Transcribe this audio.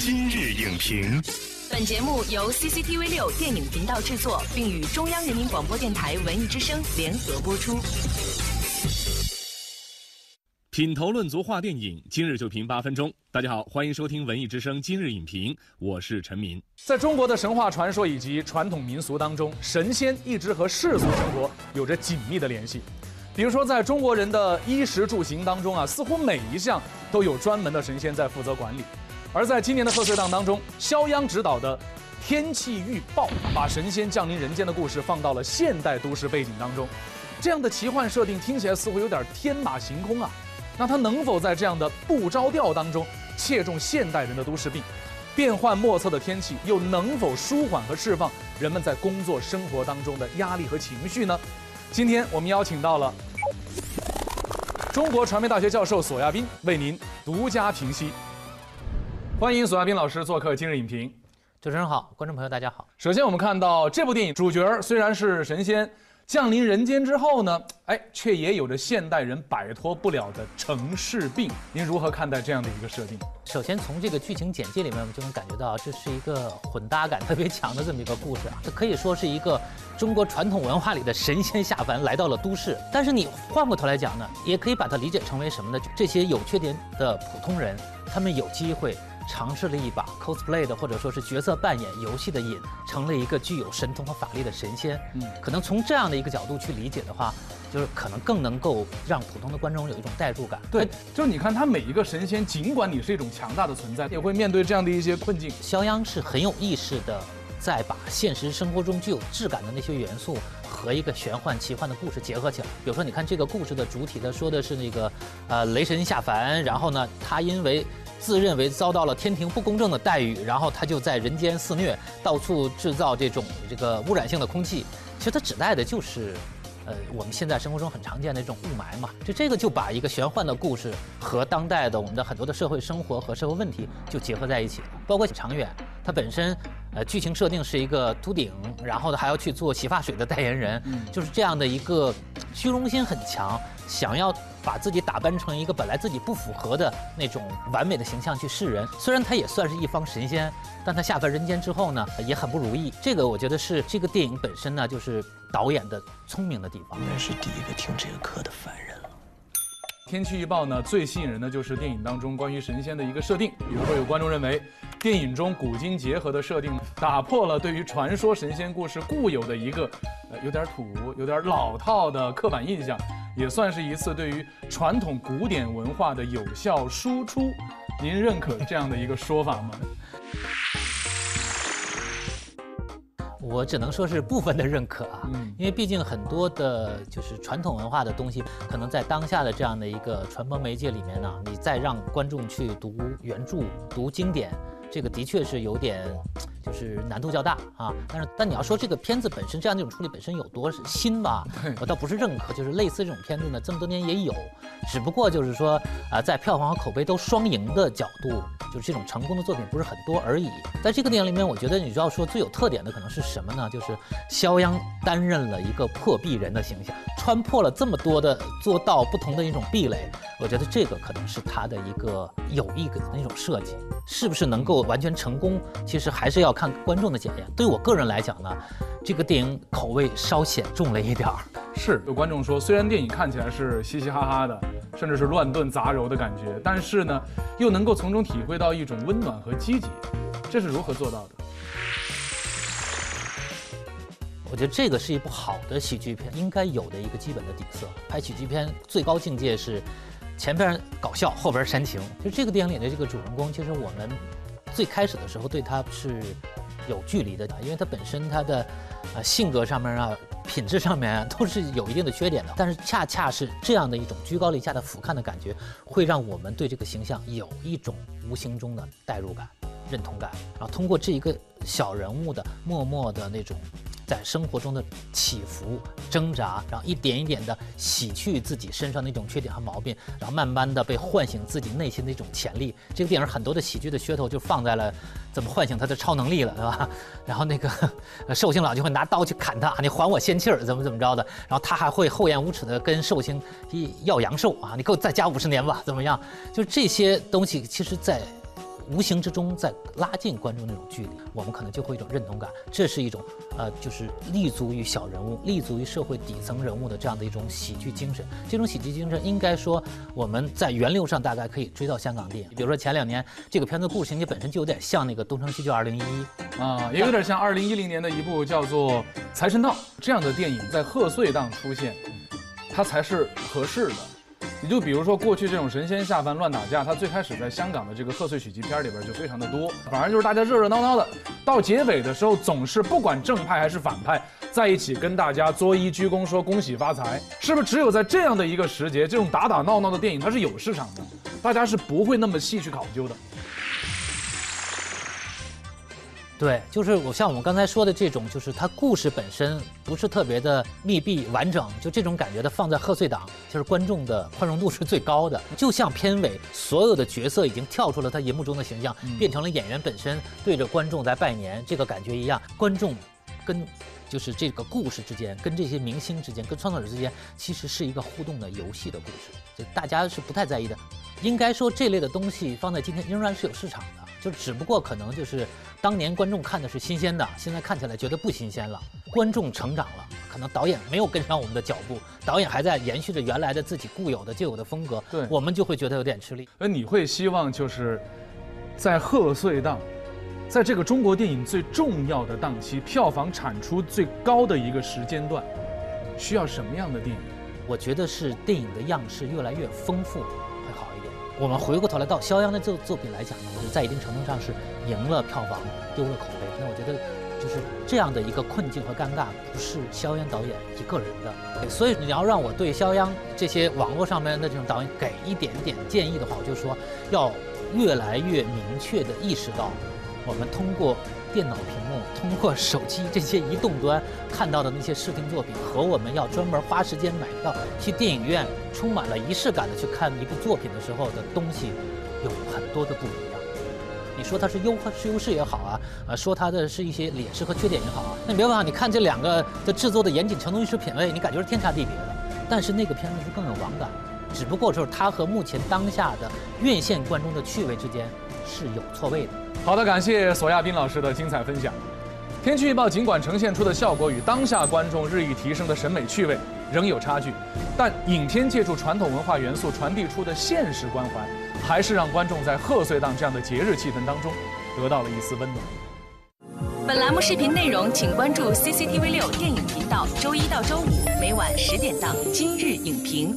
今日影评，本节目由 CCTV 六电影频道制作，并与中央人民广播电台文艺之声联合播出。品头论足话电影，今日就评八分钟。大家好，欢迎收听文艺之声今日影评，我是陈明。在中国的神话传说以及传统民俗当中，神仙一直和世俗生活有着紧密的联系。比如说，在中国人的衣食住行当中啊，似乎每一项都有专门的神仙在负责管理。而在今年的贺岁档当中，肖央执导的《天气预报》把神仙降临人间的故事放到了现代都市背景当中，这样的奇幻设定听起来似乎有点天马行空啊。那他能否在这样的不着调当中切中现代人的都市病？变幻莫测的天气又能否舒缓和释放人们在工作生活当中的压力和情绪呢？今天我们邀请到了中国传媒大学教授索亚斌为您独家评析。欢迎索亚斌老师做客今日影评。主持人好，观众朋友大家好。首先我们看到这部电影主角虽然是神仙。降临人间之后呢，哎，却也有着现代人摆脱不了的城市病。您如何看待这样的一个设定？首先从这个剧情简介里面，我们就能感觉到这是一个混搭感特别强的这么一个故事啊。这可以说是一个中国传统文化里的神仙下凡来到了都市。但是你换过头来讲呢，也可以把它理解成为什么呢？这些有缺点的普通人，他们有机会。尝试了一把 cosplay 的或者说是角色扮演游戏的瘾，成了一个具有神通和法力的神仙。嗯，可能从这样的一个角度去理解的话，就是可能更能够让普通的观众有一种代入感。对，就是你看他每一个神仙，尽管你是一种强大的存在，也会面对这样的一些困境。肖央是很有意识的，在把现实生活中具有质感的那些元素和一个玄幻奇幻的故事结合起来。比如说，你看这个故事的主体，他说的是那个呃雷神下凡，然后呢，他因为自认为遭到了天庭不公正的待遇，然后他就在人间肆虐，到处制造这种这个污染性的空气。其实他指代的就是，呃，我们现在生活中很常见的这种雾霾嘛。就这个就把一个玄幻的故事和当代的我们的很多的社会生活和社会问题就结合在一起了。包括长远，他本身，呃，剧情设定是一个秃顶，然后呢还要去做洗发水的代言人，就是这样的一个虚荣心很强，想要。把自己打扮成一个本来自己不符合的那种完美的形象去示人，虽然他也算是一方神仙，但他下凡人间之后呢，也很不如意。这个我觉得是这个电影本身呢，就是导演的聪明的地方。应该是第一个听这个课的凡人了。天气预报呢，最吸引人的就是电影当中关于神仙的一个设定。比如说，有观众认为，电影中古今结合的设定，打破了对于传说神仙故事固有的一个，呃，有点土、有点老套的刻板印象。也算是一次对于传统古典文化的有效输出，您认可这样的一个说法吗？我只能说是部分的认可啊，因为毕竟很多的就是传统文化的东西，可能在当下的这样的一个传播媒介里面呢，你再让观众去读原著、读经典，这个的确是有点。就是难度较大啊，但是但你要说这个片子本身这样一种处理本身有多新吧，我倒不是认可。就是类似这种片子呢，这么多年也有，只不过就是说啊，在票房和口碑都双赢的角度，就是这种成功的作品不是很多而已。在这个电影里面，我觉得你知道说最有特点的可能是什么呢？就是肖央担任了一个破壁人的形象，穿破了这么多的做到不同的一种壁垒，我觉得这个可能是他的一个有意的那种设计，是不是能够完全成功？其实还是要。看观众的检验，对我个人来讲呢，这个电影口味稍显重了一点儿。是有观众说，虽然电影看起来是嘻嘻哈哈的，甚至是乱炖杂糅的感觉，但是呢，又能够从中体会到一种温暖和积极，这是如何做到的？我觉得这个是一部好的喜剧片应该有的一个基本的底色。拍喜剧片最高境界是前边搞笑，后边煽情。就这个电影里的这个主人公，其实我们。最开始的时候对他是有距离的，因为他本身他的呃性格上面啊、品质上面都是有一定的缺点的。但是恰恰是这样的一种居高临下的俯瞰的感觉，会让我们对这个形象有一种无形中的代入感、认同感。然后通过这一个小人物的默默的那种。在生活中的起伏、挣扎，然后一点一点的洗去自己身上那种缺点和毛病，然后慢慢的被唤醒自己内心的一种潜力。这个电影很多的喜剧的噱头就放在了怎么唤醒他的超能力了，对吧？然后那个寿星老就会拿刀去砍他，你还我仙气儿，怎么怎么着的？然后他还会厚颜无耻的跟寿星要阳寿啊，你给我再加五十年吧，怎么样？就这些东西，其实在无形之中在拉近观众那种距离，我们可能就会一种认同感。这是一种呃，就是立足于小人物、立足于社会底层人物的这样的一种喜剧精神。这种喜剧精神应该说我们在源流上大概可以追到香港电影。比如说前两年这个片子故事情节本身就有点像那个《东成西就二零一一》啊，也有点像二零一零年的一部叫做《财神到》这样的电影，在贺岁档出现，它才是合适的。你就比如说过去这种神仙下凡乱打架，它最开始在香港的这个贺岁喜剧片里边就非常的多，反而就是大家热热闹闹的，到结尾的时候总是不管正派还是反派，在一起跟大家作揖鞠躬说恭喜发财，是不是？只有在这样的一个时节，这种打打闹闹的电影它是有市场的，大家是不会那么细去考究的。对，就是我像我们刚才说的这种，就是它故事本身不是特别的密闭完整，就这种感觉的放在贺岁档，就是观众的宽容度是最高的。就像片尾所有的角色已经跳出了他银幕中的形象，变成了演员本身对着观众在拜年，这个感觉一样。观众跟就是这个故事之间，跟这些明星之间，跟创作者之间，其实是一个互动的游戏的故事，就大家是不太在意的。应该说这类的东西放在今天仍然是有市场的。就只不过可能就是当年观众看的是新鲜的，现在看起来觉得不新鲜了。观众成长了，可能导演没有跟上我们的脚步，导演还在延续着原来的自己固有的旧有的风格，对，我们就会觉得有点吃力。而你会希望就是在贺岁档，在这个中国电影最重要的档期，票房产出最高的一个时间段，需要什么样的电影？我觉得是电影的样式越来越丰富。我们回过头来到肖央的作作品来讲呢，我觉得在一定程度上是赢了票房，丢了口碑。那我觉得就是这样的一个困境和尴尬，不是肖央导演一个人的。所以你要让我对肖央这些网络上面的这种导演给一点点建议的话，我就说要越来越明确地意识到，我们通过。电脑屏幕通过手机这些移动端看到的那些视听作品，和我们要专门花时间买票去电影院，充满了仪式感的去看一部作品的时候的东西，有很多的不一样。你说它是优是优势也好啊，啊说它的是一些劣势和缺点也好啊，那没办法，你看这两个的制作的严谨程度、艺术品味，你感觉是天差地别的。但是那个片子是更有网感，只不过就是它和目前当下的院线观众的趣味之间是有错位的。好的，感谢索亚斌老师的精彩分享。天气预报尽管呈现出的效果与当下观众日益提升的审美趣味仍有差距，但影片借助传统文化元素传递出的现实关怀，还是让观众在贺岁档这样的节日气氛当中得到了一丝温暖。本栏目视频内容，请关注 CCTV 六电影频道，周一到周五每晚十点档《今日影评》。